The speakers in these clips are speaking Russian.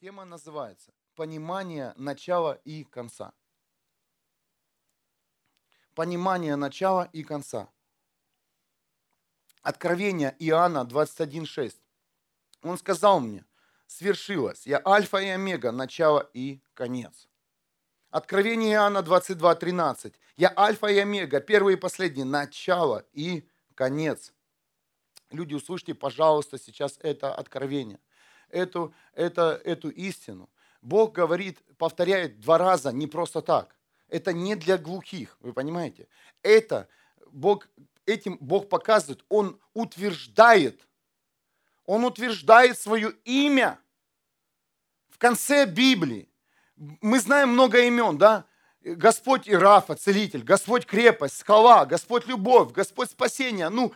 Тема называется «Понимание начала и конца». Понимание начала и конца. Откровение Иоанна 21.6. Он сказал мне, свершилось, я альфа и омега, начало и конец. Откровение Иоанна 22.13. Я альфа и омега, первый и последний, начало и конец. Люди, услышьте, пожалуйста, сейчас это откровение, эту, это, эту истину. Бог говорит, повторяет два раза, не просто так. Это не для глухих, вы понимаете? Это Бог, этим Бог показывает, Он утверждает, Он утверждает свое имя в конце Библии. Мы знаем много имен, да? Господь Ирафа, целитель, Господь крепость, скала, Господь любовь, Господь спасение. Ну,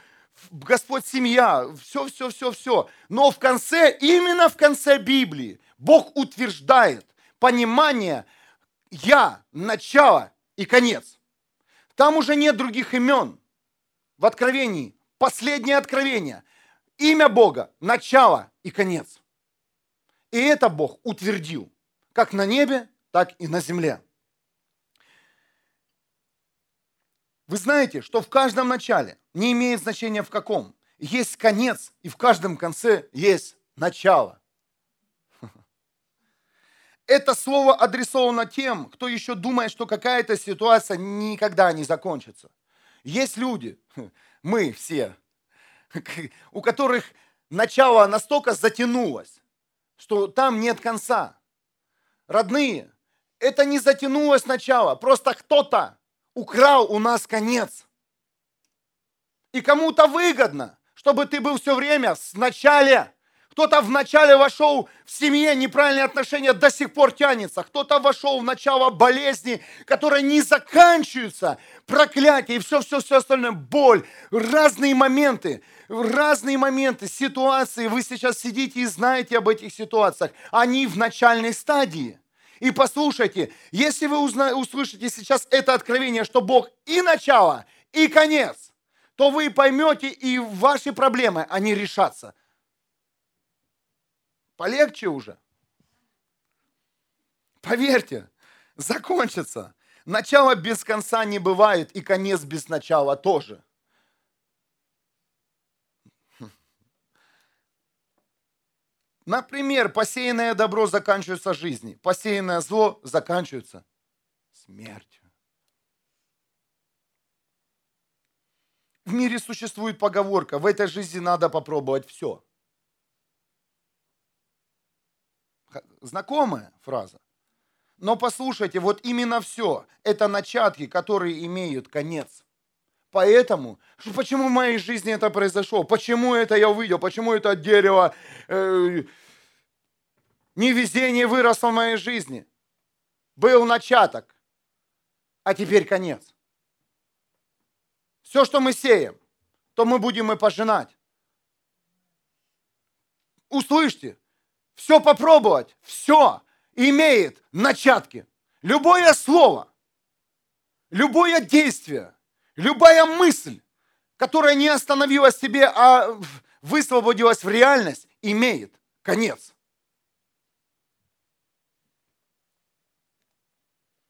Господь семья, все, все, все, все. Но в конце, именно в конце Библии, Бог утверждает понимание «я», начало и конец. Там уже нет других имен. В Откровении, последнее откровение, имя Бога, начало и конец. И это Бог утвердил, как на небе, так и на земле. Вы знаете, что в каждом начале, не имеет значения в каком, есть конец, и в каждом конце есть начало. Это слово адресовано тем, кто еще думает, что какая-то ситуация никогда не закончится. Есть люди, мы все, у которых начало настолько затянулось, что там нет конца. Родные, это не затянулось начало, просто кто-то украл у нас конец. И кому-то выгодно, чтобы ты был все время в начале. Кто-то в начале вошел в семье, неправильные отношения до сих пор тянется. Кто-то вошел в начало болезни, которая не заканчивается. Проклятие и все-все-все остальное. Боль. Разные моменты. Разные моменты, ситуации. Вы сейчас сидите и знаете об этих ситуациях. Они в начальной стадии. И послушайте, если вы узна- услышите сейчас это откровение, что Бог и начало, и конец, то вы поймете, и ваши проблемы, они решатся. Полегче уже. Поверьте, закончится. Начало без конца не бывает, и конец без начала тоже. Например, посеянное добро заканчивается жизнью, посеянное зло заканчивается смертью. В мире существует поговорка, в этой жизни надо попробовать все. Знакомая фраза. Но послушайте, вот именно все – это начатки, которые имеют конец. Поэтому, почему в моей жизни это произошло? Почему это я увидел? Почему это дерево э, невезение выросло в моей жизни? Был начаток, а теперь конец. Все, что мы сеем, то мы будем и пожинать. Услышьте, все попробовать, все имеет начатки. Любое слово, любое действие – Любая мысль, которая не остановилась в себе, а высвободилась в реальность, имеет конец.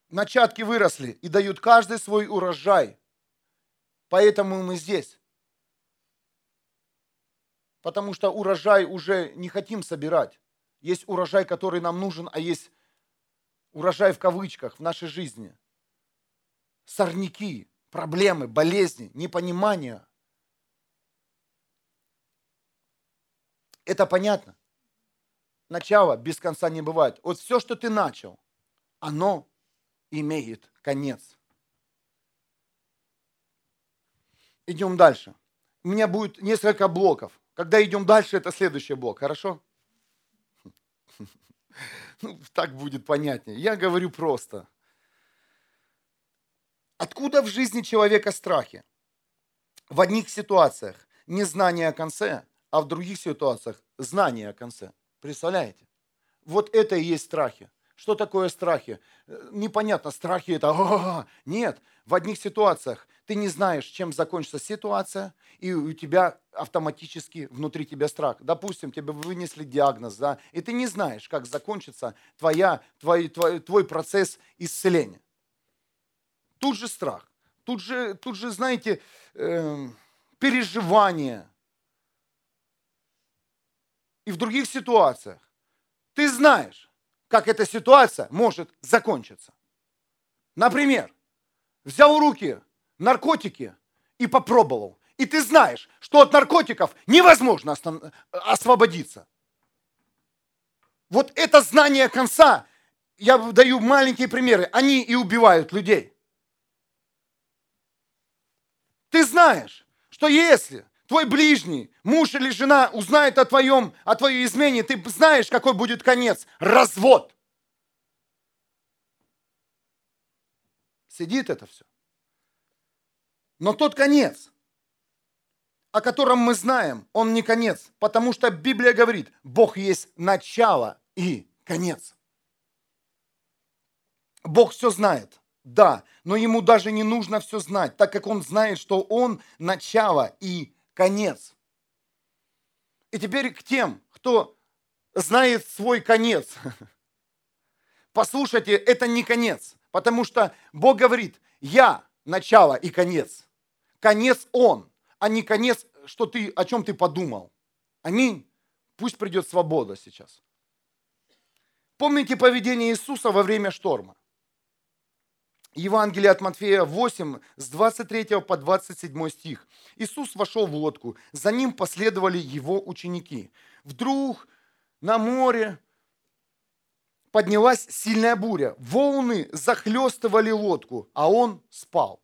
Начатки выросли и дают каждый свой урожай. Поэтому мы здесь. Потому что урожай уже не хотим собирать. Есть урожай, который нам нужен, а есть урожай в кавычках в нашей жизни. Сорняки, проблемы, болезни, непонимания. Это понятно. Начало без конца не бывает. Вот все, что ты начал, оно имеет конец. Идем дальше. У меня будет несколько блоков. Когда идем дальше, это следующий блок, хорошо? Ну, так будет понятнее. Я говорю просто. Откуда в жизни человека страхи? В одних ситуациях незнание о конце, а в других ситуациях знание о конце. Представляете? Вот это и есть страхи. Что такое страхи? Непонятно, страхи это... Нет, в одних ситуациях ты не знаешь, чем закончится ситуация, и у тебя автоматически внутри тебя страх. Допустим, тебе вынесли диагноз, да, и ты не знаешь, как закончится твоя, твой, твой, твой процесс исцеления. Тут же страх, тут же, тут же знаете, э, переживания. И в других ситуациях ты знаешь, как эта ситуация может закончиться. Например, взял в руки наркотики и попробовал. И ты знаешь, что от наркотиков невозможно освободиться. Вот это знание конца, я даю маленькие примеры, они и убивают людей. Ты знаешь, что если твой ближний, муж или жена узнает о твоем, о твоей измене, ты знаешь, какой будет конец. Развод. Сидит это все. Но тот конец, о котором мы знаем, он не конец, потому что Библия говорит, Бог есть начало и конец. Бог все знает, да, но ему даже не нужно все знать, так как он знает, что он начало и конец. И теперь к тем, кто знает свой конец. Послушайте, это не конец, потому что Бог говорит, я начало и конец. Конец Он, а не конец, что ты, о чем ты подумал. Аминь. Пусть придет свобода сейчас. Помните поведение Иисуса во время шторма? Евангелие от Матфея 8, с 23 по 27 стих. Иисус вошел в лодку, за ним последовали его ученики. Вдруг на море поднялась сильная буря, волны захлестывали лодку, а он спал.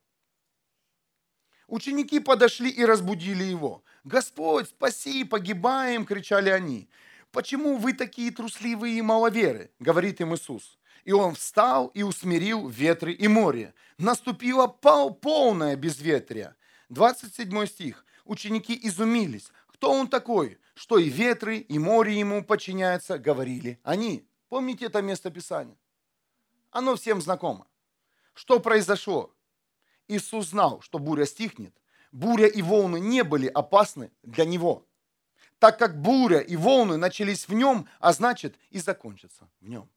Ученики подошли и разбудили его. «Господь, спаси, погибаем!» – кричали они. «Почему вы такие трусливые и маловеры?» – говорит им Иисус. И он встал и усмирил ветры и море. Наступило полное безветрие. 27 стих. Ученики изумились. Кто он такой, что и ветры, и море ему подчиняются, говорили они. Помните это место Писания? Оно всем знакомо. Что произошло? Иисус знал, что буря стихнет. Буря и волны не были опасны для него, так как буря и волны начались в нем, а значит и закончатся в нем.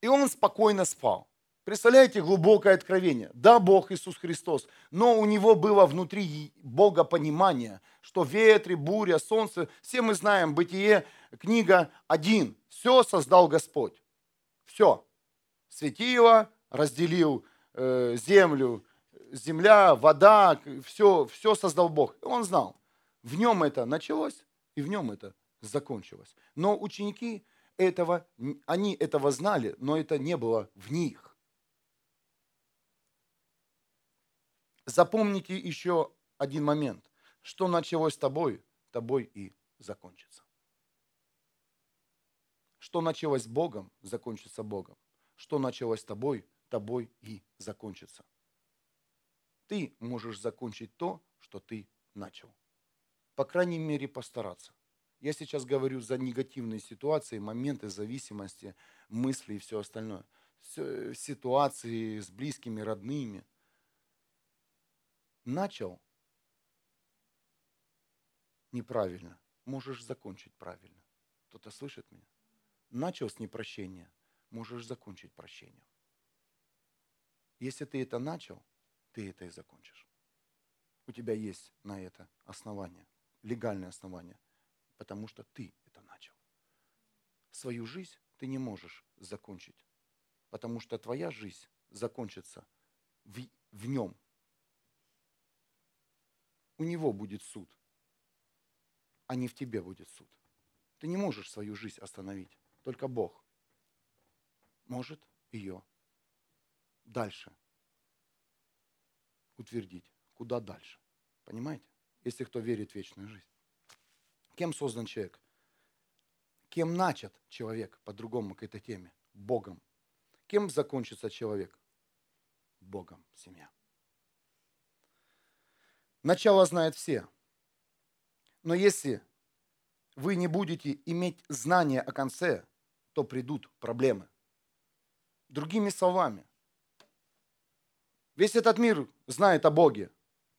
И он спокойно спал. Представляете, глубокое откровение. Да, Бог Иисус Христос, но у него было внутри Бога понимание, что ветры, буря, солнце, все мы знаем, Бытие, книга 1. Все создал Господь. Все. Светило, разделил Э, землю, земля, вода, все, все создал Бог. Он знал, в нем это началось и в нем это закончилось. Но ученики этого, они этого знали, но это не было в них. Запомните еще один момент. Что началось с тобой, тобой и закончится. Что началось с Богом, закончится Богом. Что началось с тобой, тобой и закончится. Ты можешь закончить то, что ты начал. По крайней мере, постараться. Я сейчас говорю за негативные ситуации, моменты зависимости, мысли и все остальное. Ситуации с близкими, родными. Начал неправильно, можешь закончить правильно. Кто-то слышит меня? Начал с непрощения, можешь закончить прощением. Если ты это начал, ты это и закончишь. У тебя есть на это основание, легальное основание, потому что ты это начал. Свою жизнь ты не можешь закончить, потому что твоя жизнь закончится в, в нем. У него будет суд, а не в тебе будет суд. Ты не можешь свою жизнь остановить, только Бог может ее дальше утвердить. Куда дальше? Понимаете? Если кто верит в вечную жизнь. Кем создан человек? Кем начат человек, по-другому к этой теме? Богом. Кем закончится человек? Богом. Семья. Начало знают все. Но если вы не будете иметь знания о конце, то придут проблемы. Другими словами, Весь этот мир знает о Боге.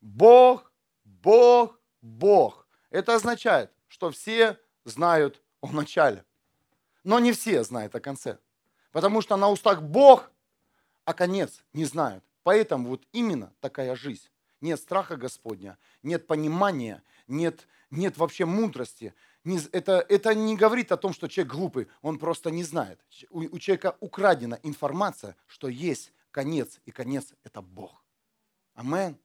Бог, Бог, Бог. Это означает, что все знают о начале. Но не все знают о конце. Потому что на устах Бог, а конец не знают. Поэтому вот именно такая жизнь. Нет страха Господня, нет понимания, нет, нет вообще мудрости. Это, это не говорит о том, что человек глупый, он просто не знает. У, у человека украдена информация, что есть конец, и конец – это Бог. Амен.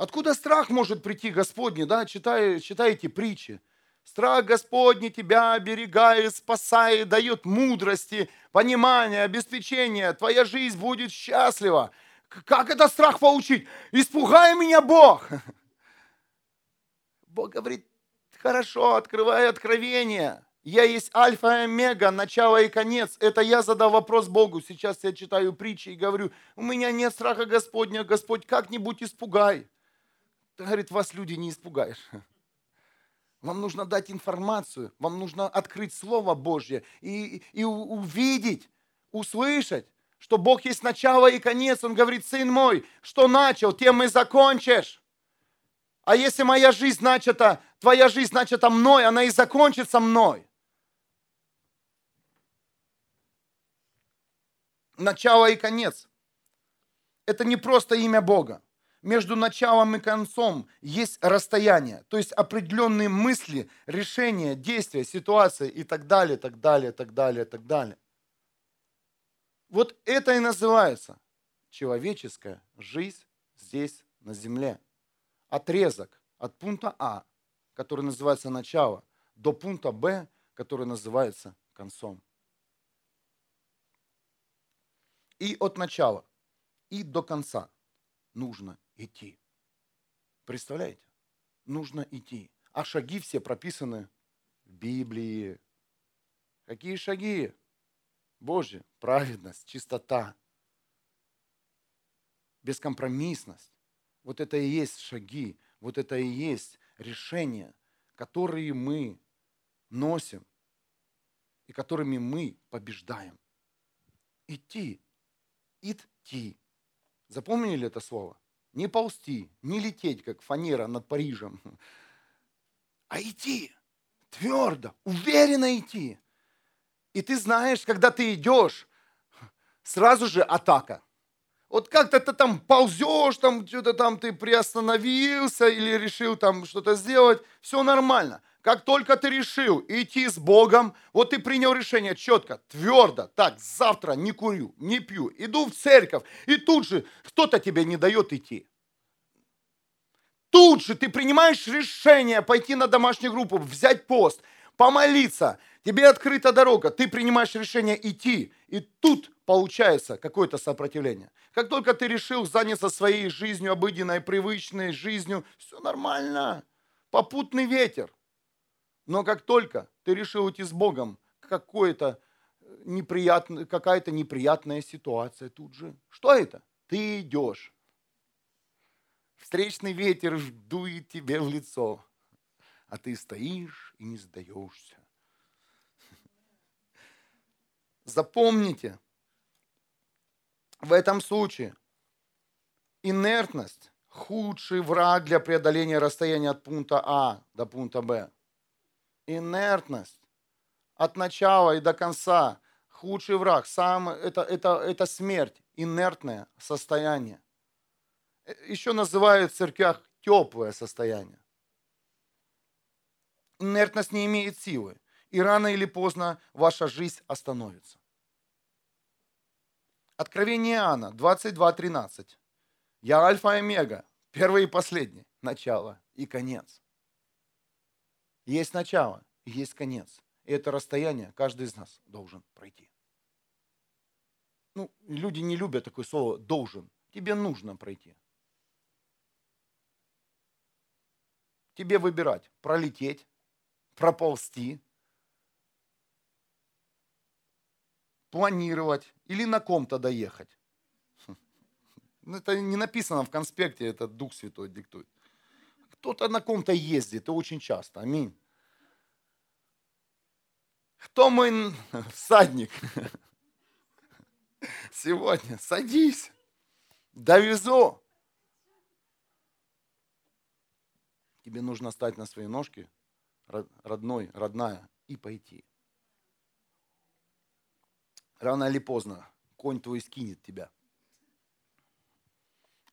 Откуда страх может прийти Господний, да, читая, читаете притчи? Страх Господний тебя оберегает, спасает, дает мудрости, понимания, обеспечения. Твоя жизнь будет счастлива. Как это страх получить? Испугай меня, Бог! Бог говорит, хорошо, открывай откровение. Я есть альфа и омега, начало и конец. Это я задал вопрос Богу. Сейчас я читаю притчи и говорю, у меня нет страха Господня, Господь, как-нибудь испугай. Говорит, вас люди не испугаешь. Вам нужно дать информацию, вам нужно открыть Слово Божье и, и увидеть, услышать, что Бог есть начало и конец. Он говорит, сын мой, что начал, тем и закончишь. А если моя жизнь начата, твоя жизнь начата мной, она и закончится мной. Начало и конец. Это не просто имя Бога между началом и концом есть расстояние, то есть определенные мысли, решения, действия, ситуации и так далее, так далее, так далее, так далее. Вот это и называется человеческая жизнь здесь на земле. Отрезок от пункта А, который называется начало, до пункта Б, который называется концом. И от начала, и до конца нужно идти. Представляете? Нужно идти. А шаги все прописаны в Библии. Какие шаги? Божьи, праведность, чистота, бескомпромиссность. Вот это и есть шаги, вот это и есть решения, которые мы носим и которыми мы побеждаем. Идти, идти. Запомнили это слово? Не ползти, не лететь, как фанера над Парижем, а идти твердо, уверенно идти. И ты знаешь, когда ты идешь, сразу же атака. Вот как-то ты там ползешь, там что-то там ты приостановился или решил там что-то сделать, все нормально. Как только ты решил идти с Богом, вот ты принял решение четко, твердо, так, завтра не курю, не пью, иду в церковь, и тут же кто-то тебе не дает идти. Тут же ты принимаешь решение пойти на домашнюю группу, взять пост, помолиться, тебе открыта дорога, ты принимаешь решение идти, и тут получается какое-то сопротивление. Как только ты решил заняться своей жизнью, обыденной, привычной жизнью, все нормально, попутный ветер. Но как только ты решил идти с Богом, какое-то неприятное, какая-то неприятная ситуация тут же. Что это? Ты идешь. Встречный ветер дует тебе в лицо, а ты стоишь и не сдаешься. Запомните, в этом случае инертность – худший враг для преодоления расстояния от пункта А до пункта Б инертность от начала и до конца. Худший враг, сам, это, это, это смерть, инертное состояние. Э, Еще называют в церквях теплое состояние. Инертность не имеет силы, и рано или поздно ваша жизнь остановится. Откровение Иоанна 22.13. Я альфа и омега, первый и последний, начало и конец. Есть начало, есть конец. И это расстояние каждый из нас должен пройти. Ну, люди не любят такое слово «должен». Тебе нужно пройти. Тебе выбирать, пролететь, проползти, планировать или на ком-то доехать. Ну, это не написано в конспекте, это Дух Святой диктует. Кто-то на ком-то ездит, и очень часто. Аминь. Кто мой всадник? Сегодня садись. Довезу. Тебе нужно стать на свои ножки, родной, родная, и пойти. Рано или поздно конь твой скинет тебя.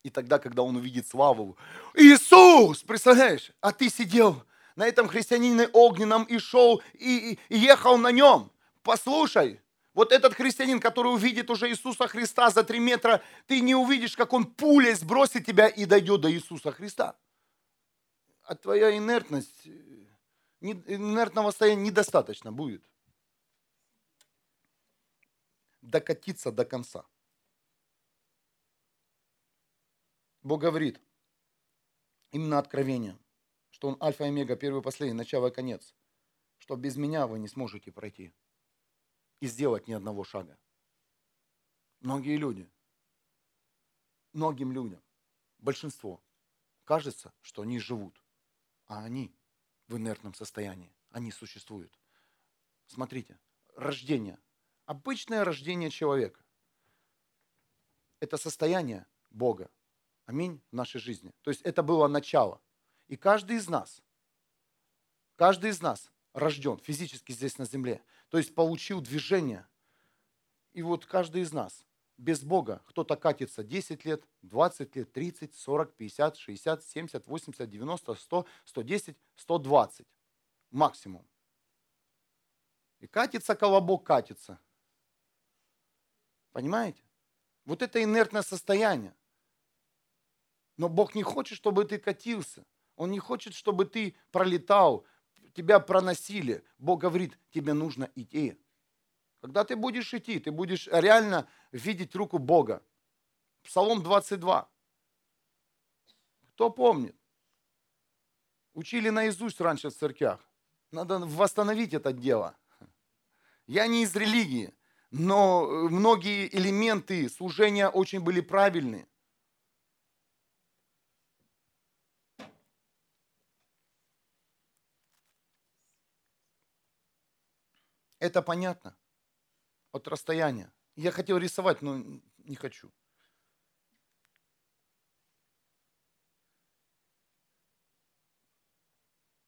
И тогда, когда он увидит славу, Иисус, представляешь, а ты сидел на этом христианине огненном и шел, и, и, и ехал на нем. Послушай, вот этот христианин, который увидит уже Иисуса Христа за три метра, ты не увидишь, как он пулей сбросит тебя и дойдет до Иисуса Христа. А твоя инертность, инертного состояния недостаточно будет. Докатиться до конца. Бог говорит, именно откровение, что Он альфа и омега, первый и последний, начало и конец, что без меня вы не сможете пройти и сделать ни одного шага. Многие люди, многим людям, большинство, кажется, что они живут, а они в инертном состоянии, они существуют. Смотрите, рождение, обычное рождение человека, это состояние Бога, аминь, в нашей жизни. То есть это было начало. И каждый из нас, каждый из нас рожден физически здесь на земле – то есть получил движение. И вот каждый из нас без Бога, кто-то катится 10 лет, 20 лет, 30, 40, 50, 60, 70, 80, 90, 100, 110, 120 максимум. И катится колобок, катится. Понимаете? Вот это инертное состояние. Но Бог не хочет, чтобы ты катился. Он не хочет, чтобы ты пролетал, тебя проносили. Бог говорит, тебе нужно идти. Когда ты будешь идти, ты будешь реально видеть руку Бога. Псалом 22. Кто помнит? Учили наизусть раньше в церквях. Надо восстановить это дело. Я не из религии, но многие элементы служения очень были правильные. Это понятно от расстояния. Я хотел рисовать, но не хочу.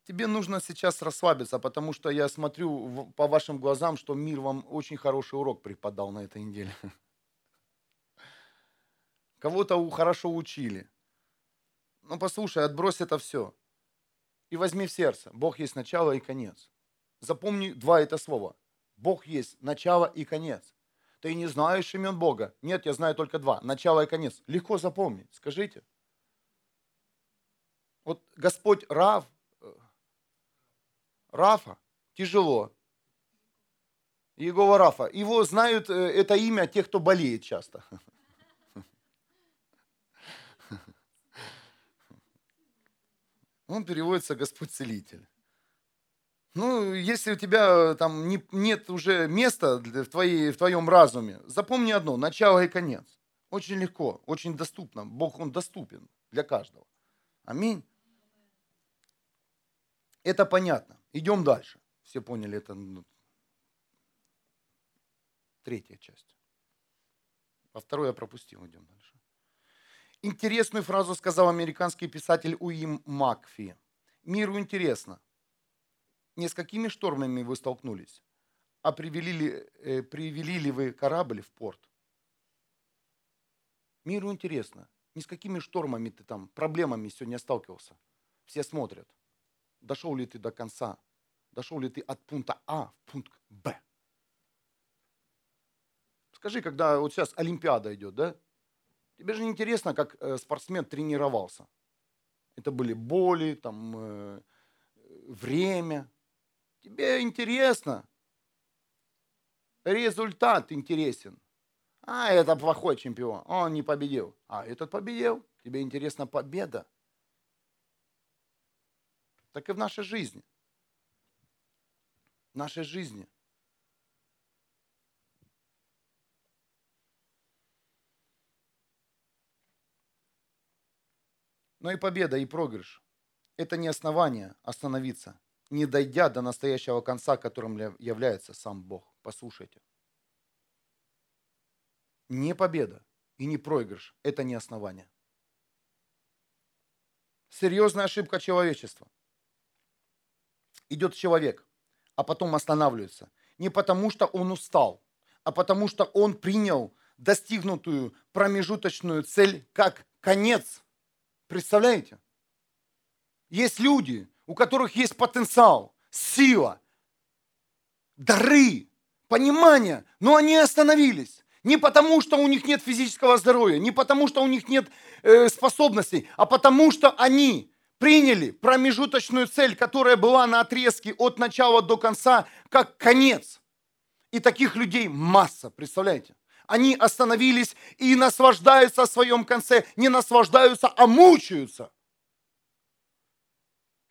Тебе нужно сейчас расслабиться, потому что я смотрю по вашим глазам, что мир вам очень хороший урок преподал на этой неделе. Кого-то хорошо учили. Ну послушай, отбрось это все. И возьми в сердце. Бог есть начало и конец. Запомни два это слова. Бог есть начало и конец. Ты не знаешь имен Бога? Нет, я знаю только два. Начало и конец. Легко запомнить. Скажите. Вот Господь Рав, э, Рафа, тяжело. Иегова Рафа. Его знают, э, это имя тех, кто болеет часто. Он переводится Господь Целитель. Ну, если у тебя э, там не, нет уже места в, твоей, в твоем разуме, запомни одно, начало и конец. Очень легко, очень доступно. Бог, Он доступен для каждого. Аминь. Это понятно. Идем дальше. Все поняли это. Ну, третья часть. А вторую я пропустил. Идем дальше. Интересную фразу сказал американский писатель Уим Макфи. Миру интересно, не с какими штормами вы столкнулись, а привели ли, э, привели ли вы корабль в порт. Миру интересно, не с какими штормами ты там, проблемами сегодня сталкивался. Все смотрят, дошел ли ты до конца, дошел ли ты от пункта А в пункт Б. Скажи, когда вот сейчас Олимпиада идет, да? Тебе же интересно, как э, спортсмен тренировался. Это были боли, там, э, время, Тебе интересно. Результат интересен. А, это плохой чемпион. Он не победил. А этот победил. Тебе интересна победа. Так и в нашей жизни. В нашей жизни. Но и победа, и проигрыш – это не основание остановиться не дойдя до настоящего конца, которым является сам Бог. Послушайте. не победа и не проигрыш – это не основание. Серьезная ошибка человечества. Идет человек, а потом останавливается. Не потому, что он устал, а потому, что он принял достигнутую промежуточную цель как конец. Представляете? Есть люди, у которых есть потенциал, сила, дары, понимание, но они остановились. Не потому, что у них нет физического здоровья, не потому, что у них нет э, способностей, а потому, что они приняли промежуточную цель, которая была на отрезке от начала до конца, как конец. И таких людей масса, представляете? Они остановились и наслаждаются в своем конце, не наслаждаются, а мучаются.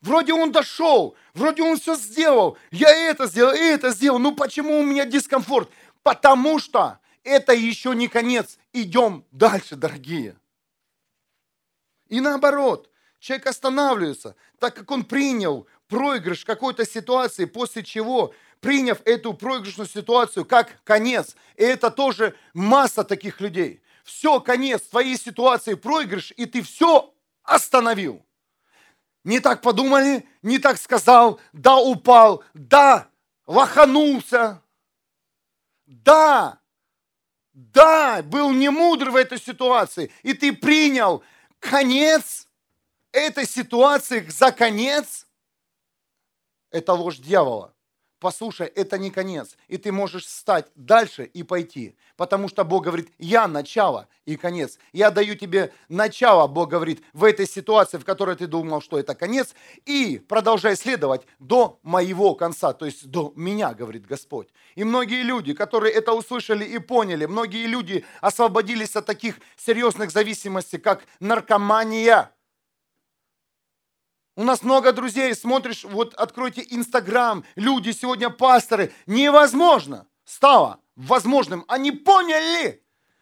Вроде он дошел, вроде он все сделал, я это сделал, это сделал, ну почему у меня дискомфорт? Потому что это еще не конец. Идем дальше, дорогие. И наоборот, человек останавливается, так как он принял проигрыш какой-то ситуации, после чего, приняв эту проигрышную ситуацию как конец, и это тоже масса таких людей. Все, конец твоей ситуации, проигрыш, и ты все остановил. Не так подумали, не так сказал, да упал, да лоханулся, да да, был не мудр в этой ситуации, и ты принял конец этой ситуации за конец, это ложь дьявола послушай, это не конец. И ты можешь встать дальше и пойти. Потому что Бог говорит, я начало и конец. Я даю тебе начало, Бог говорит, в этой ситуации, в которой ты думал, что это конец. И продолжай следовать до моего конца, то есть до меня, говорит Господь. И многие люди, которые это услышали и поняли, многие люди освободились от таких серьезных зависимостей, как наркомания, у нас много друзей, смотришь, вот откройте Инстаграм, люди сегодня пасторы. Невозможно стало возможным. Они поняли,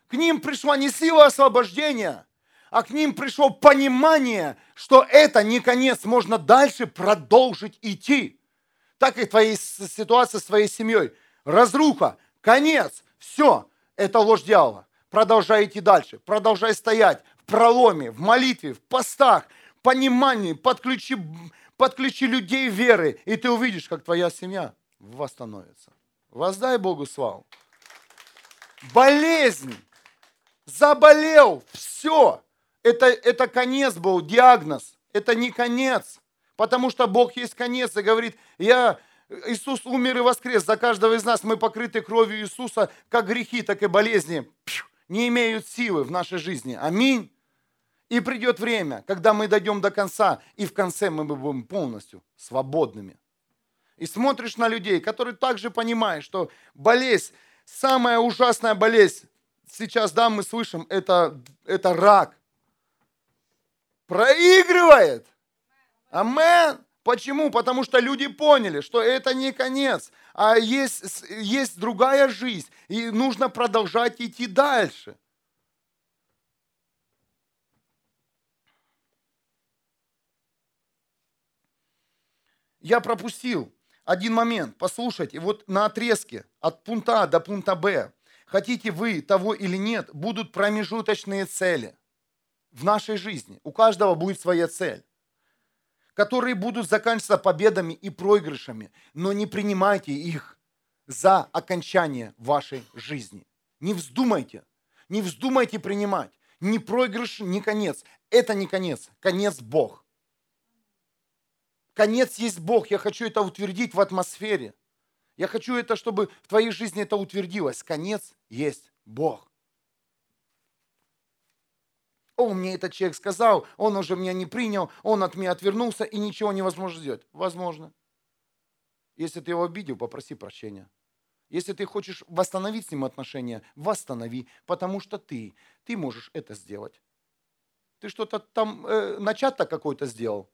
к ним пришла не сила освобождения, а к ним пришло понимание, что это не конец, можно дальше продолжить идти. Так и твоя ситуация с твоей семьей. Разруха, конец, все, это ложь дьявола. Продолжай идти дальше, продолжай стоять в проломе, в молитве, в постах, понимании, подключи, подключи людей веры, и ты увидишь, как твоя семья восстановится. Воздай Богу славу. Болезнь. Заболел. Все. Это, это конец был, диагноз. Это не конец. Потому что Бог есть конец и говорит, я, Иисус умер и воскрес. За каждого из нас мы покрыты кровью Иисуса, как грехи, так и болезни не имеют силы в нашей жизни. Аминь. И придет время, когда мы дойдем до конца, и в конце мы будем полностью свободными. И смотришь на людей, которые также понимают, что болезнь, самая ужасная болезнь, сейчас, да, мы слышим, это, это рак. Проигрывает. Амен. Почему? Потому что люди поняли, что это не конец, а есть, есть другая жизнь, и нужно продолжать идти дальше. Я пропустил один момент. Послушайте, вот на отрезке от пункта А до пункта Б, хотите вы того или нет, будут промежуточные цели в нашей жизни. У каждого будет своя цель которые будут заканчиваться победами и проигрышами, но не принимайте их за окончание вашей жизни. Не вздумайте, не вздумайте принимать. Ни проигрыш, ни конец. Это не конец. Конец Бог. Конец есть Бог. Я хочу это утвердить в атмосфере. Я хочу это, чтобы в твоей жизни это утвердилось. Конец есть Бог. О, мне этот человек сказал, он уже меня не принял, он от меня отвернулся, и ничего невозможно сделать. Возможно. Если ты его обидел, попроси прощения. Если ты хочешь восстановить с ним отношения, восстанови, потому что ты, ты можешь это сделать. Ты что-то там, э, начат-то какой-то сделал,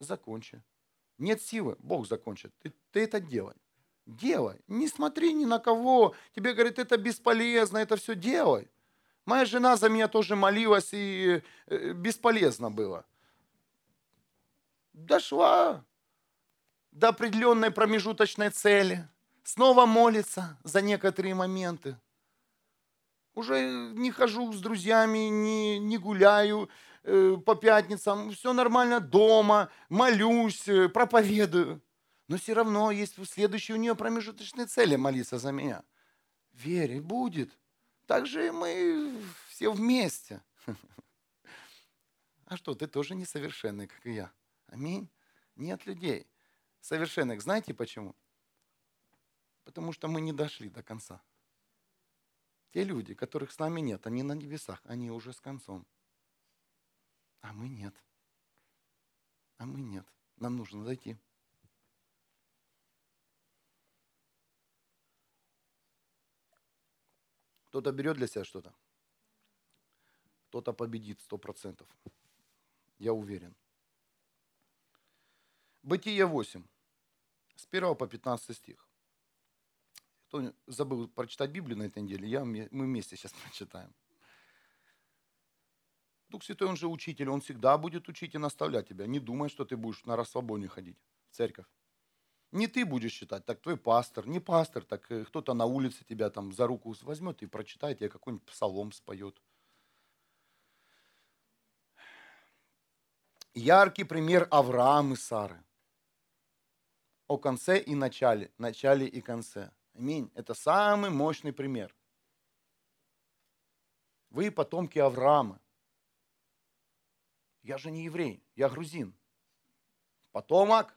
закончи. Нет силы, Бог закончит. Ты, ты это делай. Делай. Не смотри ни на кого. Тебе говорят, это бесполезно, это все делай. Моя жена за меня тоже молилась, и э, бесполезно было. Дошла до определенной промежуточной цели. Снова молится за некоторые моменты. Уже не хожу с друзьями, не, не гуляю по пятницам, все нормально дома, молюсь, э, проповедую. Но все равно есть следующие у нее промежуточные цели молиться за меня. Вере будет. Так же и мы все вместе. А что, ты тоже несовершенный, как и я. Аминь. Нет людей совершенных. Знаете почему? Потому что мы не дошли до конца. Те люди, которых с нами нет, они на небесах, они уже с концом. А мы нет. А мы нет. Нам нужно дойти. Кто-то берет для себя что-то. Кто-то победит сто процентов. Я уверен. Бытие 8. С 1 по 15 стих. Кто забыл прочитать Библию на этой неделе, я, мы вместе сейчас прочитаем. Дух Святой, Он же учитель, Он всегда будет учить и наставлять тебя. Не думай, что ты будешь на расслабоне ходить в церковь. Не ты будешь читать, так твой пастор, не пастор, так э, кто-то на улице тебя там за руку возьмет и прочитает, тебе какой-нибудь псалом споет. Яркий пример Авраам и Сары. О конце и начале, начале и конце. Аминь. Это самый мощный пример. Вы потомки Авраама. Я же не еврей, я грузин. Потомок.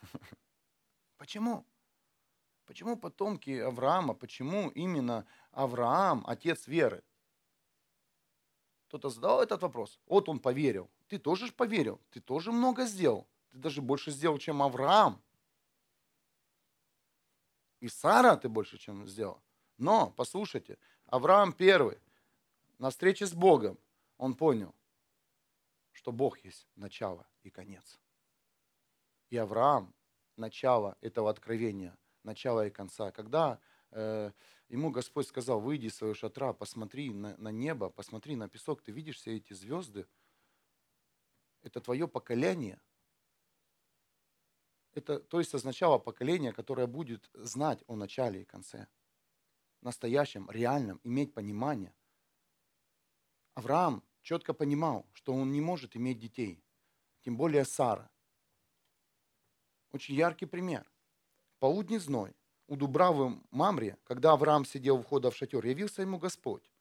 Почему? Почему потомки Авраама? Почему именно Авраам, отец веры? Кто-то задал этот вопрос. Вот он поверил. Ты тоже поверил. Ты тоже много сделал. Ты даже больше сделал, чем Авраам. И Сара ты больше, чем сделал. Но, послушайте, Авраам первый, на встрече с Богом, он понял, что Бог есть начало и конец. И Авраам начала этого откровения, начала и конца. Когда э, ему Господь сказал, выйди из своего шатра, посмотри на, на небо, посмотри на песок, ты видишь все эти звезды, это твое поколение. Это, то есть означало поколение, которое будет знать о начале и конце. Настоящем, реальном, иметь понимание. Авраам четко понимал, что он не может иметь детей, тем более Сара. Очень яркий пример. Полудний зной. У Дубравы Мамре, когда Авраам сидел у входа в шатер, явился ему Господь.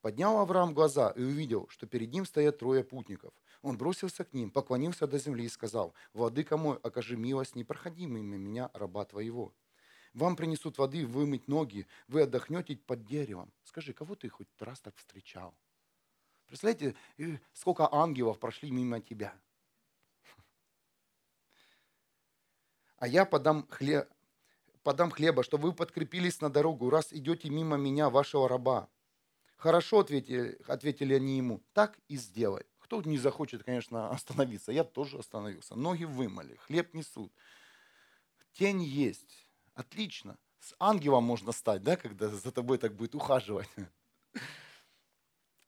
Поднял Авраам глаза и увидел, что перед ним стоят трое путников. Он бросился к ним, поклонился до земли и сказал, «Владыка мой, окажи милость, не проходи мимо меня, раба твоего. Вам принесут воды вымыть ноги, вы отдохнете под деревом». Скажи, кого ты хоть раз так встречал? Представляете, сколько ангелов прошли мимо тебя? а я подам, хлеб, подам хлеба, чтобы вы подкрепились на дорогу, раз идете мимо меня, вашего раба. Хорошо, ответили, ответили они ему, так и сделай. Кто не захочет, конечно, остановиться, я тоже остановился. Ноги вымыли, хлеб несут, тень есть. Отлично. С ангелом можно стать, да, когда за тобой так будет ухаживать.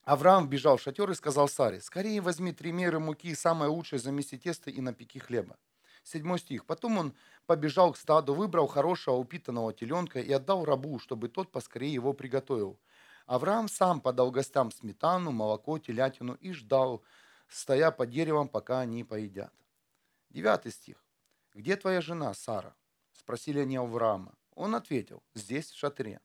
Авраам бежал в шатер и сказал Саре, скорее возьми три меры муки, самое лучшее замеси тесто и напеки хлеба. 7 стих. Потом он побежал к стаду, выбрал хорошего упитанного теленка и отдал рабу, чтобы тот поскорее его приготовил. Авраам сам подал гостям сметану, молоко, телятину и ждал, стоя под деревом, пока они поедят. 9 стих. «Где твоя жена, Сара?» – спросили они Авраама. Он ответил, «Здесь, в шатре».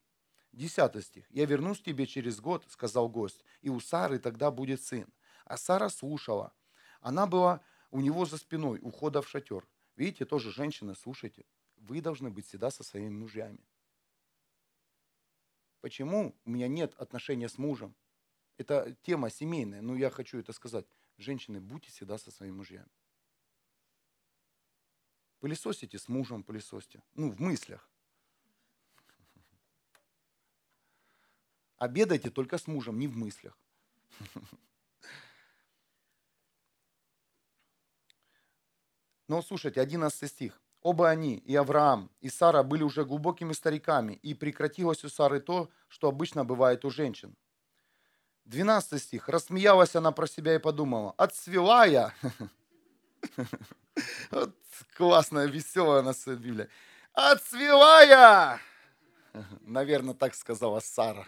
10 стих. «Я вернусь тебе через год», – сказал гость, «и у Сары тогда будет сын». А Сара слушала. Она была у него за спиной, ухода в шатер. Видите, тоже женщины, слушайте, вы должны быть всегда со своими мужьями. Почему у меня нет отношения с мужем? Это тема семейная, но я хочу это сказать. Женщины, будьте всегда со своими мужьями. Пылесосите с мужем, пылесосите. Ну, в мыслях. Обедайте только с мужем, не в мыслях. Но слушайте, 11 стих. Оба они, и Авраам, и Сара были уже глубокими стариками, и прекратилось у Сары то, что обычно бывает у женщин. 12 стих. Рассмеялась она про себя и подумала, отцвела я. Классная, веселая у нас Библия. Отцвела я! Наверное, так сказала Сара.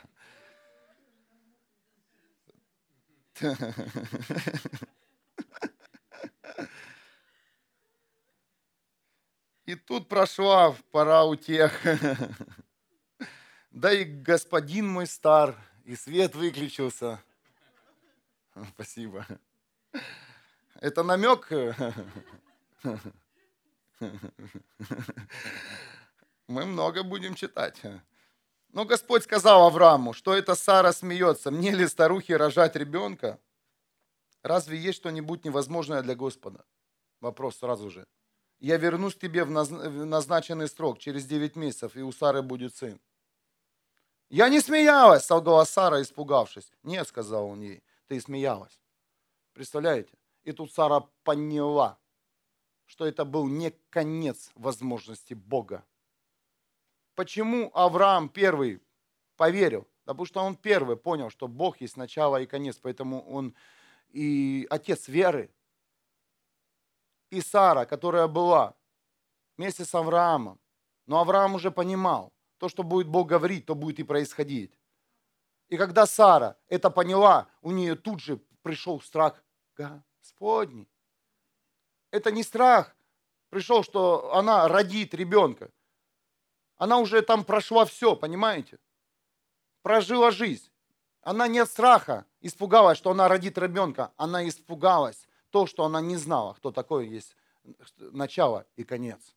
И тут прошла пора у тех. Да и господин мой стар, и свет выключился. Спасибо. Это намек? Мы много будем читать. Но Господь сказал Аврааму, что это Сара смеется. Мне ли старухе рожать ребенка? Разве есть что-нибудь невозможное для Господа? Вопрос сразу же. Я вернусь к тебе в назначенный срок, через 9 месяцев, и у Сары будет сын. Я не смеялась, солгала Сара, испугавшись. Нет, сказал он ей, ты смеялась. Представляете? И тут Сара поняла, что это был не конец возможности Бога. Почему Авраам первый поверил? Да потому что он первый понял, что Бог есть начало и конец, поэтому он и отец веры. И Сара, которая была вместе с Авраамом. Но Авраам уже понимал, то, что будет Бог говорить, то будет и происходить. И когда Сара это поняла, у нее тут же пришел страх Господний. Это не страх пришел, что она родит ребенка. Она уже там прошла все, понимаете? Прожила жизнь. Она не от страха испугалась, что она родит ребенка. Она испугалась то, что она не знала, кто такой есть начало и конец.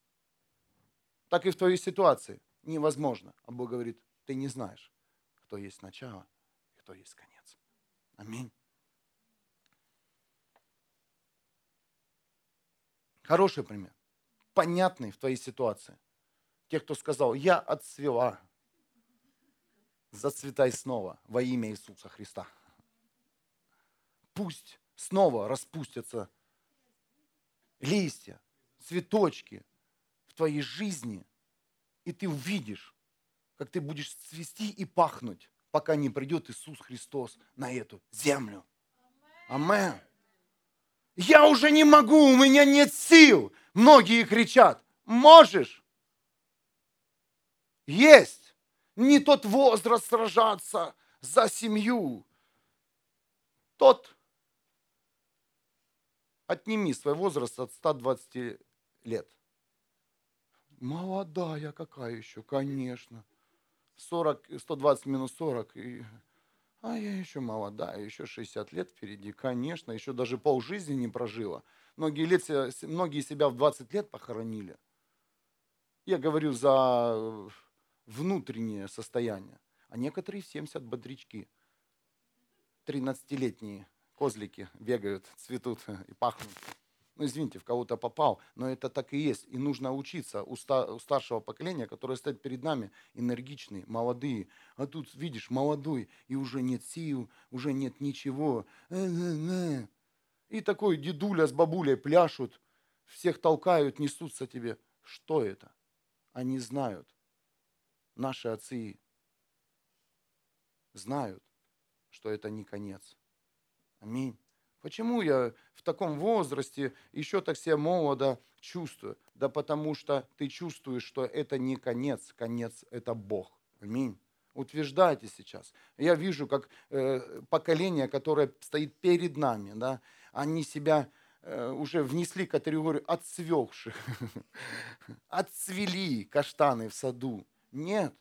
Так и в твоей ситуации невозможно. А Бог говорит, ты не знаешь, кто есть начало и кто есть конец. Аминь. Хороший пример. Понятный в твоей ситуации. Те, кто сказал, я отцвела, зацветай снова во имя Иисуса Христа. Пусть снова распустятся листья, цветочки в твоей жизни – и ты увидишь, как ты будешь цвести и пахнуть, пока не придет Иисус Христос на эту землю. Амен. Я уже не могу, у меня нет сил. Многие кричат, можешь? Есть. Не тот возраст сражаться за семью. Тот отними свой возраст от 120 лет. Молодая какая еще, конечно. 40, 120 минус 40. И... А я еще молодая, еще 60 лет впереди, конечно, еще даже полжизни не прожила. Многие, лет, многие себя в 20 лет похоронили. Я говорю за внутреннее состояние. А некоторые в 70 бодрячки. 13-летние козлики бегают, цветут и пахнут ну извините, в кого-то попал, но это так и есть. И нужно учиться у, ста, у старшего поколения, которое стоит перед нами, энергичные, молодые. А тут, видишь, молодой, и уже нет сил, уже нет ничего. И такой дедуля с бабулей пляшут, всех толкают, несутся тебе. Что это? Они знают. Наши отцы знают, что это не конец. Аминь. Почему я в таком возрасте еще так себя молодо чувствую? Да потому что ты чувствуешь, что это не конец, конец – это Бог. Аминь. Утверждайте сейчас. Я вижу, как э, поколение, которое стоит перед нами, да, они себя э, уже внесли категорию отцвевших, отцвели каштаны в саду. Нет,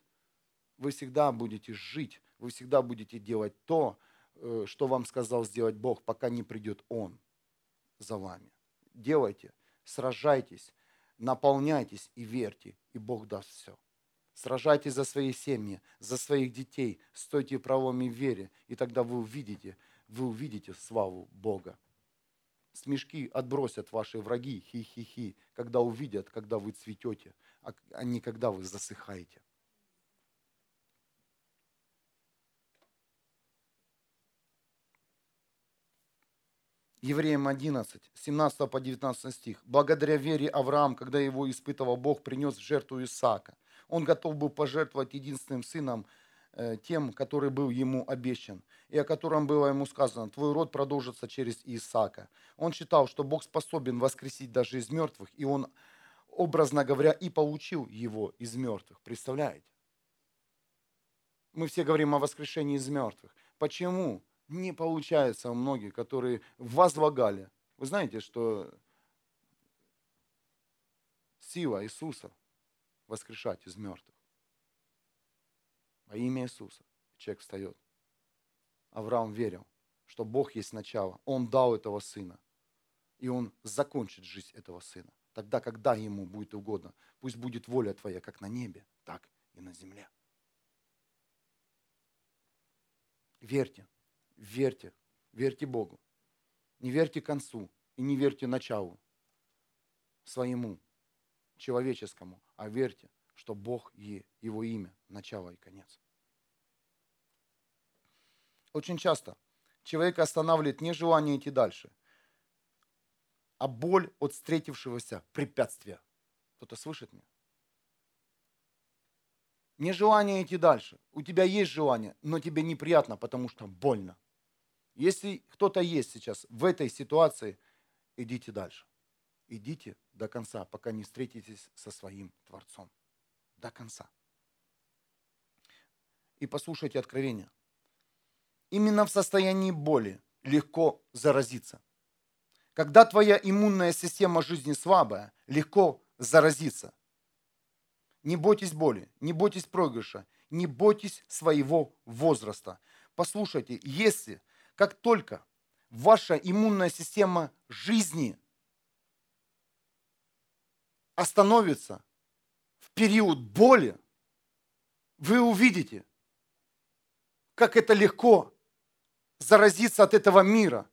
вы всегда будете жить, вы всегда будете делать то, Э, что вам сказал сделать Бог, пока не придет Он за вами. Делайте, сражайтесь, наполняйтесь и верьте, и Бог даст все. Сражайтесь за свои семьи, за своих детей, стойте в проломе вере, и тогда вы увидите, вы увидите славу Бога. Смешки отбросят ваши враги, хи-хи-хи, когда увидят, когда вы цветете, а не когда вы засыхаете. Евреям 11, 17 по 19 стих. «Благодаря вере Авраам, когда его испытывал Бог, принес в жертву Исаака. Он готов был пожертвовать единственным сыном, э, тем, который был ему обещан, и о котором было ему сказано, твой род продолжится через Исаака. Он считал, что Бог способен воскресить даже из мертвых, и он, образно говоря, и получил его из мертвых. Представляете? Мы все говорим о воскрешении из мертвых. Почему не получается у многих, которые возлагали. Вы знаете, что сила Иисуса воскрешать из мертвых. Во имя Иисуса человек встает. Авраам верил, что Бог есть начало. Он дал этого сына. И он закончит жизнь этого сына. Тогда, когда ему будет угодно. Пусть будет воля твоя, как на небе, так и на земле. Верьте, верьте, верьте Богу. Не верьте концу и не верьте началу своему, человеческому, а верьте, что Бог и Его имя, начало и конец. Очень часто человека останавливает не желание идти дальше, а боль от встретившегося препятствия. Кто-то слышит меня? Не желание идти дальше. У тебя есть желание, но тебе неприятно, потому что больно. Если кто-то есть сейчас в этой ситуации, идите дальше. Идите до конца, пока не встретитесь со своим Творцом. До конца. И послушайте откровение. Именно в состоянии боли легко заразиться. Когда твоя иммунная система жизни слабая, легко заразиться – не бойтесь боли, не бойтесь проигрыша, не бойтесь своего возраста. Послушайте, если как только ваша иммунная система жизни остановится в период боли, вы увидите, как это легко заразиться от этого мира.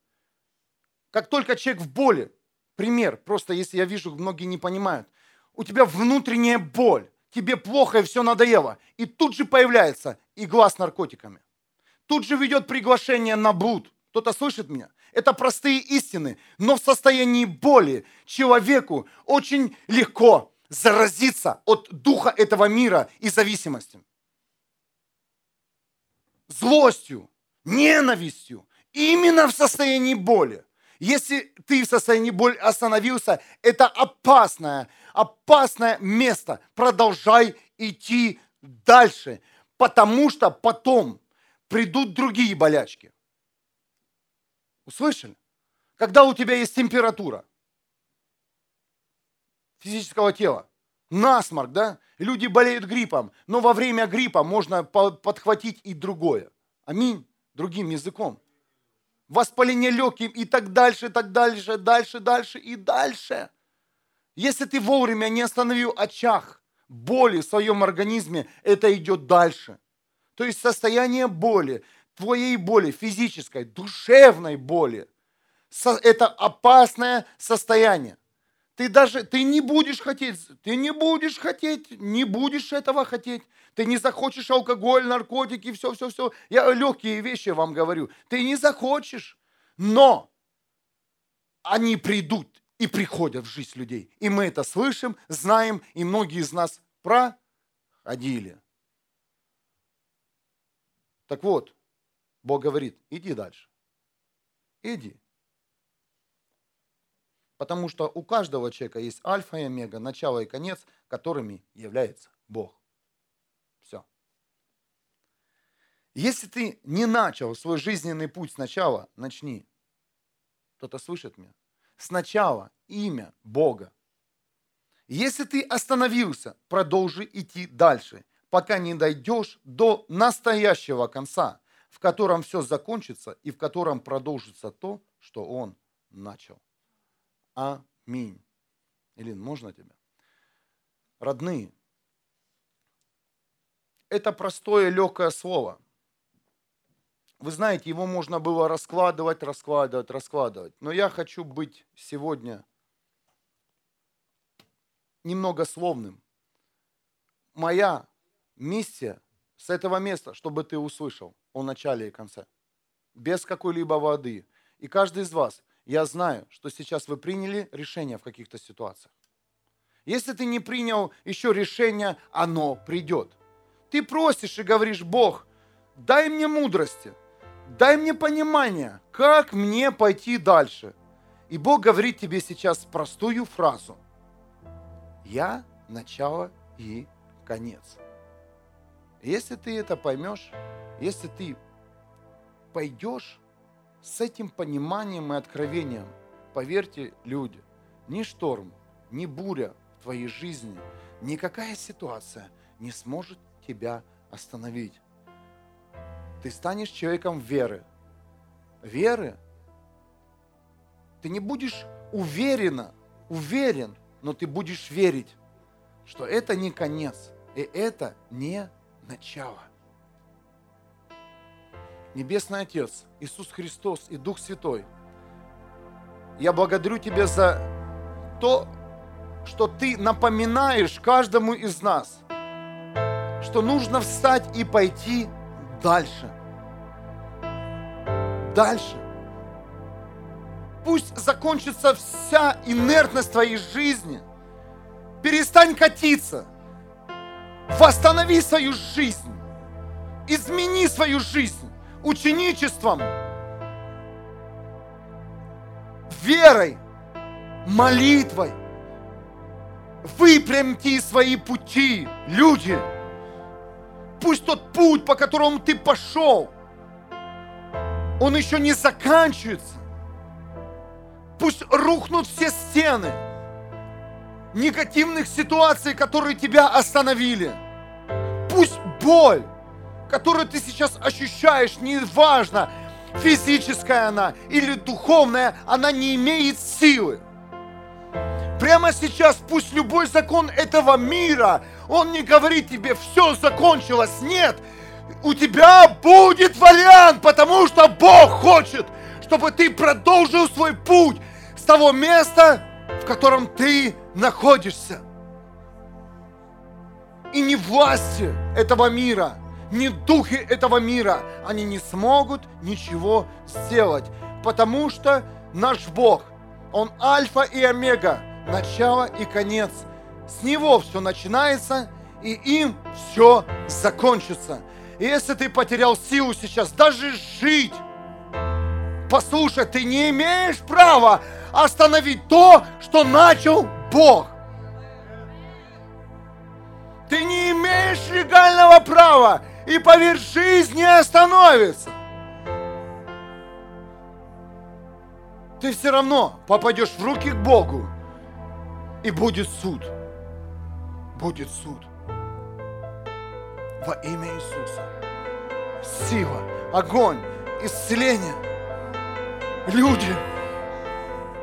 Как только человек в боли, пример, просто если я вижу, многие не понимают, у тебя внутренняя боль, тебе плохо и все надоело. И тут же появляется игла с наркотиками. Тут же ведет приглашение на блуд. Кто-то слышит меня? Это простые истины, но в состоянии боли человеку очень легко заразиться от духа этого мира и зависимости. Злостью, ненавистью, именно в состоянии боли. Если ты в состоянии боли остановился, это опасное, опасное место. Продолжай идти дальше, потому что потом придут другие болячки. Услышали? Когда у тебя есть температура физического тела, насморк, да? Люди болеют гриппом, но во время гриппа можно подхватить и другое. Аминь. Другим языком воспаление легких и так дальше, и так дальше, дальше, дальше и дальше. Если ты вовремя не остановил очаг боли в своем организме, это идет дальше. То есть состояние боли, твоей боли, физической, душевной боли, это опасное состояние. Ты даже, ты не будешь хотеть, ты не будешь хотеть, не будешь этого хотеть. Ты не захочешь алкоголь, наркотики, все, все, все. Я легкие вещи вам говорю. Ты не захочешь, но они придут и приходят в жизнь людей. И мы это слышим, знаем, и многие из нас проходили. Так вот, Бог говорит, иди дальше. Иди. Потому что у каждого человека есть альфа и омега, начало и конец, которыми является Бог. Все. Если ты не начал свой жизненный путь сначала, начни. Кто-то слышит меня? Сначала имя Бога. Если ты остановился, продолжи идти дальше, пока не дойдешь до настоящего конца, в котором все закончится и в котором продолжится то, что Он начал. Аминь. Илин, можно тебя? Родные, это простое легкое слово. Вы знаете, его можно было раскладывать, раскладывать, раскладывать. Но я хочу быть сегодня немного словным. Моя миссия с этого места, чтобы ты услышал о начале и конце. Без какой-либо воды. И каждый из вас – я знаю, что сейчас вы приняли решение в каких-то ситуациях. Если ты не принял еще решение, оно придет. Ты просишь и говоришь, Бог, дай мне мудрости, дай мне понимание, как мне пойти дальше. И Бог говорит тебе сейчас простую фразу. Я начало и конец. Если ты это поймешь, если ты пойдешь с этим пониманием и откровением, поверьте, люди, ни шторм, ни буря в твоей жизни, никакая ситуация не сможет тебя остановить. Ты станешь человеком веры. Веры. Ты не будешь уверенно, уверен, но ты будешь верить, что это не конец, и это не начало. Небесный Отец, Иисус Христос и Дух Святой, я благодарю Тебя за то, что Ты напоминаешь каждому из нас, что нужно встать и пойти дальше. Дальше. Пусть закончится вся инертность твоей жизни. Перестань катиться. Восстанови свою жизнь. Измени свою жизнь ученичеством, верой, молитвой. Выпрямьте свои пути, люди. Пусть тот путь, по которому ты пошел, он еще не заканчивается. Пусть рухнут все стены негативных ситуаций, которые тебя остановили. Пусть боль, которую ты сейчас ощущаешь, неважно, физическая она или духовная, она не имеет силы. Прямо сейчас пусть любой закон этого мира, он не говорит тебе, все закончилось. Нет, у тебя будет вариант, потому что Бог хочет, чтобы ты продолжил свой путь с того места, в котором ты находишься. И не власти этого мира – ни духи этого мира, они не смогут ничего сделать, потому что наш Бог, Он альфа и омега, начало и конец. С Него все начинается, и им все закончится. И если ты потерял силу сейчас даже жить, послушай, ты не имеешь права остановить то, что начал Бог. Ты не имеешь легального права и поверь, жизнь не остановится. Ты все равно попадешь в руки к Богу, и будет суд. Будет суд. Во имя Иисуса. Сила, огонь, исцеление. Люди,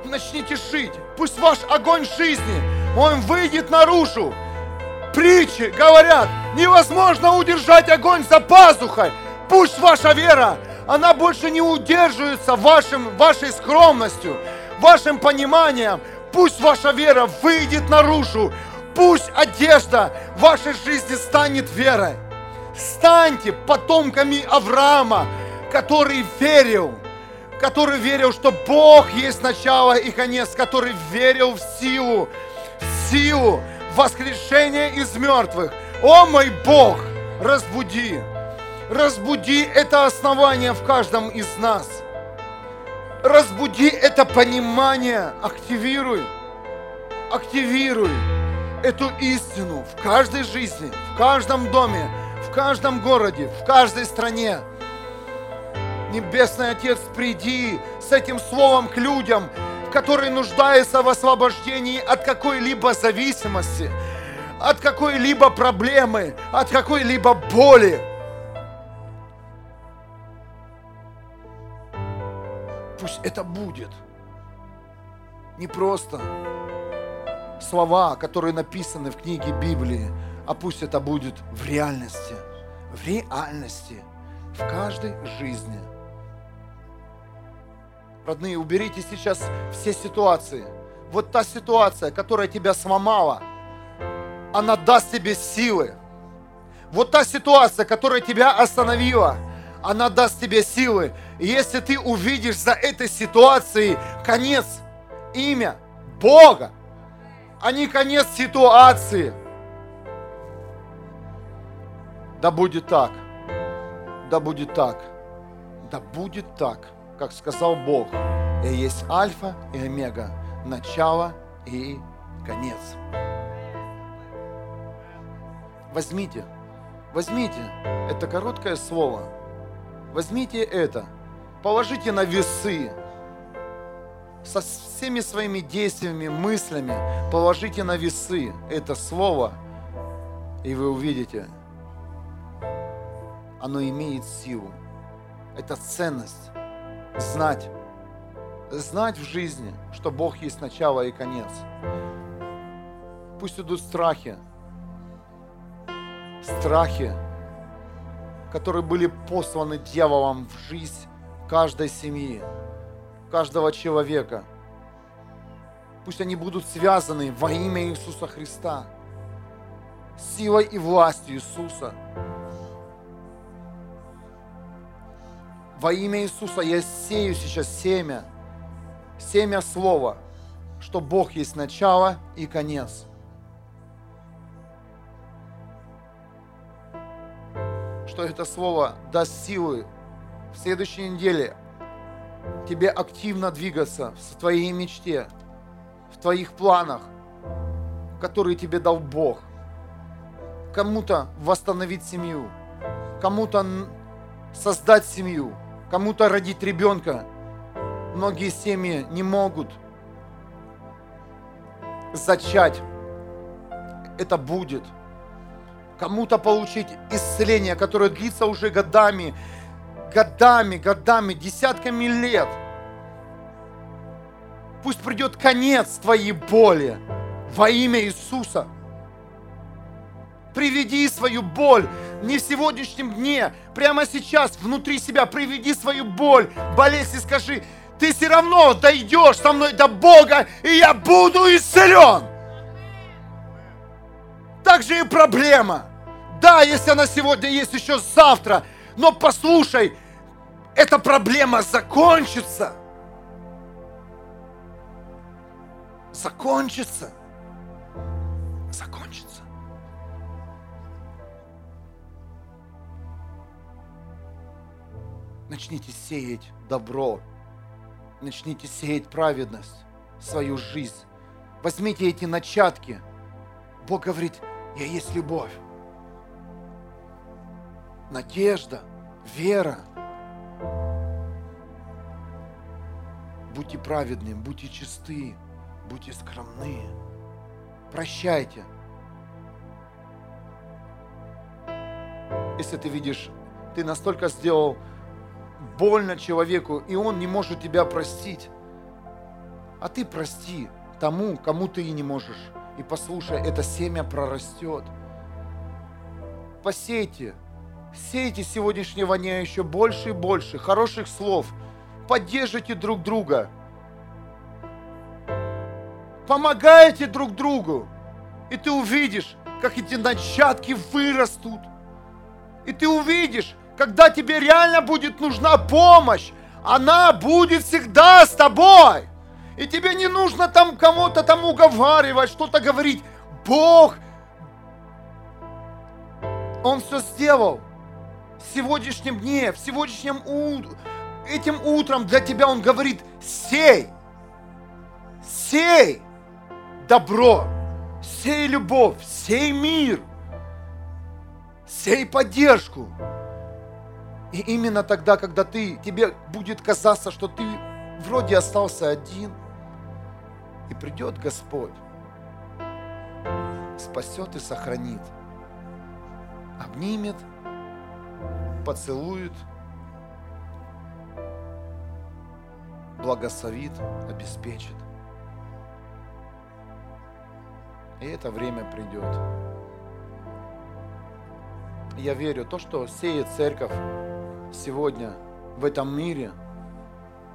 начните жить. Пусть ваш огонь жизни, он выйдет наружу притчи говорят, невозможно удержать огонь за пазухой. Пусть ваша вера, она больше не удерживается вашим, вашей скромностью, вашим пониманием. Пусть ваша вера выйдет наружу. Пусть одежда вашей жизни станет верой. Станьте потомками Авраама, который верил, который верил, что Бог есть начало и конец, который верил в силу, в силу, воскрешение из мертвых. О мой Бог, разбуди, разбуди это основание в каждом из нас. Разбуди это понимание, активируй, активируй эту истину в каждой жизни, в каждом доме, в каждом городе, в каждой стране. Небесный Отец, приди с этим словом к людям, который нуждается в освобождении от какой-либо зависимости, от какой-либо проблемы, от какой-либо боли. Пусть это будет не просто слова, которые написаны в книге Библии, а пусть это будет в реальности, в реальности, в каждой жизни – Родные, уберите сейчас все ситуации. Вот та ситуация, которая тебя сломала, она даст тебе силы. Вот та ситуация, которая тебя остановила, она даст тебе силы. И если ты увидишь за этой ситуацией конец, имя Бога, а не конец ситуации, да будет так, да будет так, да будет так как сказал Бог, я есть альфа и омега, начало и конец. Возьмите, возьмите это короткое слово, возьмите это положите на весы. Со всеми своими действиями, мыслями положите на весы это слово, и вы увидите, оно имеет силу. Это ценность. Знать. Знать в жизни, что Бог есть начало и конец. Пусть идут страхи. Страхи, которые были посланы дьяволом в жизнь каждой семьи, каждого человека. Пусть они будут связаны во имя Иисуса Христа, силой и властью Иисуса. Во имя Иисуса я сею сейчас семя, семя слова, что Бог есть начало и конец. Что это слово даст силы в следующей неделе тебе активно двигаться в твоей мечте, в твоих планах, которые тебе дал Бог. Кому-то восстановить семью, кому-то создать семью, кому-то родить ребенка. Многие семьи не могут зачать. Это будет. Кому-то получить исцеление, которое длится уже годами, годами, годами, десятками лет. Пусть придет конец твоей боли во имя Иисуса. Приведи свою боль не в сегодняшнем дне, прямо сейчас, внутри себя, приведи свою боль, болезнь и скажи, ты все равно дойдешь со мной до Бога, и я буду исцелен. Так же и проблема. Да, если она сегодня есть еще завтра, но послушай, эта проблема закончится. Закончится. Закончится. Начните сеять добро. Начните сеять праведность свою жизнь. Возьмите эти начатки. Бог говорит, я есть любовь надежда, вера. Будьте праведны, будьте чисты, будьте скромны. Прощайте. Если ты видишь, ты настолько сделал больно человеку, и он не может тебя простить, а ты прости тому, кому ты и не можешь. И послушай, это семя прорастет. Посейте Сейте сегодняшнего дня еще больше и больше хороших слов. Поддержите друг друга. Помогайте друг другу. И ты увидишь, как эти начатки вырастут. И ты увидишь, когда тебе реально будет нужна помощь, она будет всегда с тобой. И тебе не нужно там кому-то там уговаривать, что-то говорить. Бог, Он все сделал в сегодняшнем дне, в сегодняшнем ут... этим утром для тебя Он говорит, сей, сей добро, сей любовь, сей мир, сей поддержку. И именно тогда, когда ты, тебе будет казаться, что ты вроде остался один, и придет Господь, спасет и сохранит, обнимет поцелует, благословит, обеспечит. И это время придет. Я верю, то, что сеет церковь сегодня в этом мире,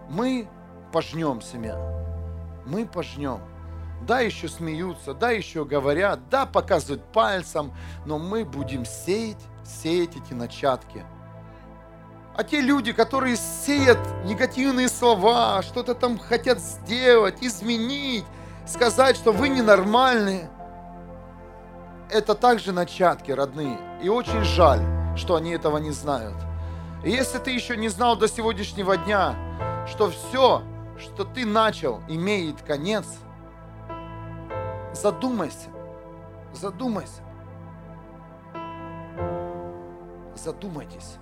мы пожнем семя. Мы пожнем. Да, еще смеются, да, еще говорят, да, показывают пальцем, но мы будем сеять, сеять эти начатки – а те люди, которые сеют негативные слова, что-то там хотят сделать, изменить, сказать, что вы ненормальные, это также начатки, родные. И очень жаль, что они этого не знают. И если ты еще не знал до сегодняшнего дня, что все, что ты начал, имеет конец, задумайся, задумайся, задумайтесь.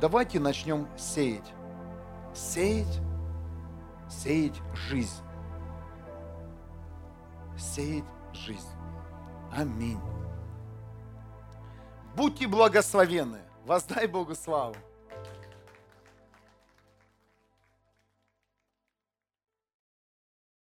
Давайте начнем сеять. сеять, сеять жизнь. Сеять жизнь. Аминь. Будьте благословенны. Воздай Богу славу.